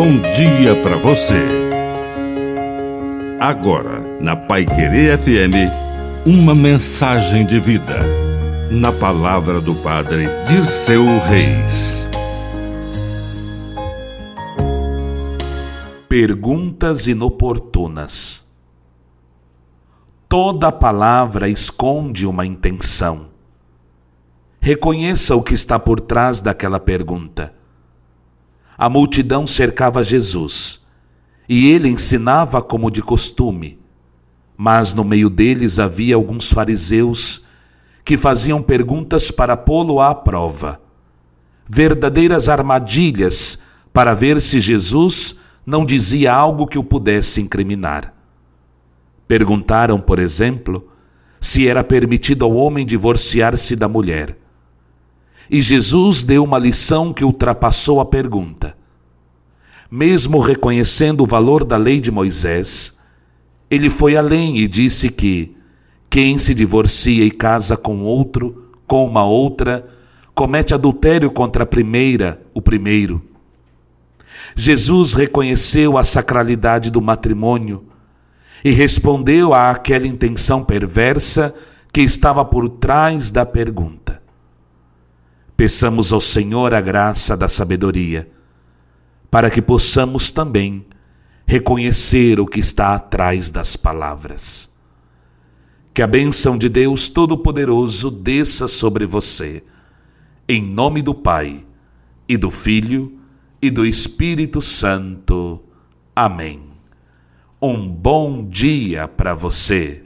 bom dia para você. Agora, na Pai Querer FM, uma mensagem de vida. Na palavra do Padre de seu Reis. Perguntas inoportunas. Toda palavra esconde uma intenção. Reconheça o que está por trás daquela pergunta. A multidão cercava Jesus e ele ensinava como de costume. Mas no meio deles havia alguns fariseus que faziam perguntas para pô-lo à prova. Verdadeiras armadilhas para ver se Jesus não dizia algo que o pudesse incriminar. Perguntaram, por exemplo, se era permitido ao homem divorciar-se da mulher. E Jesus deu uma lição que ultrapassou a pergunta. Mesmo reconhecendo o valor da lei de Moisés, ele foi além e disse que quem se divorcia e casa com outro, com uma outra, comete adultério contra a primeira, o primeiro. Jesus reconheceu a sacralidade do matrimônio e respondeu àquela intenção perversa que estava por trás da pergunta. Peçamos ao Senhor a graça da sabedoria, para que possamos também reconhecer o que está atrás das palavras. Que a bênção de Deus Todo-Poderoso desça sobre você, em nome do Pai, e do Filho, e do Espírito Santo. Amém. Um bom dia para você.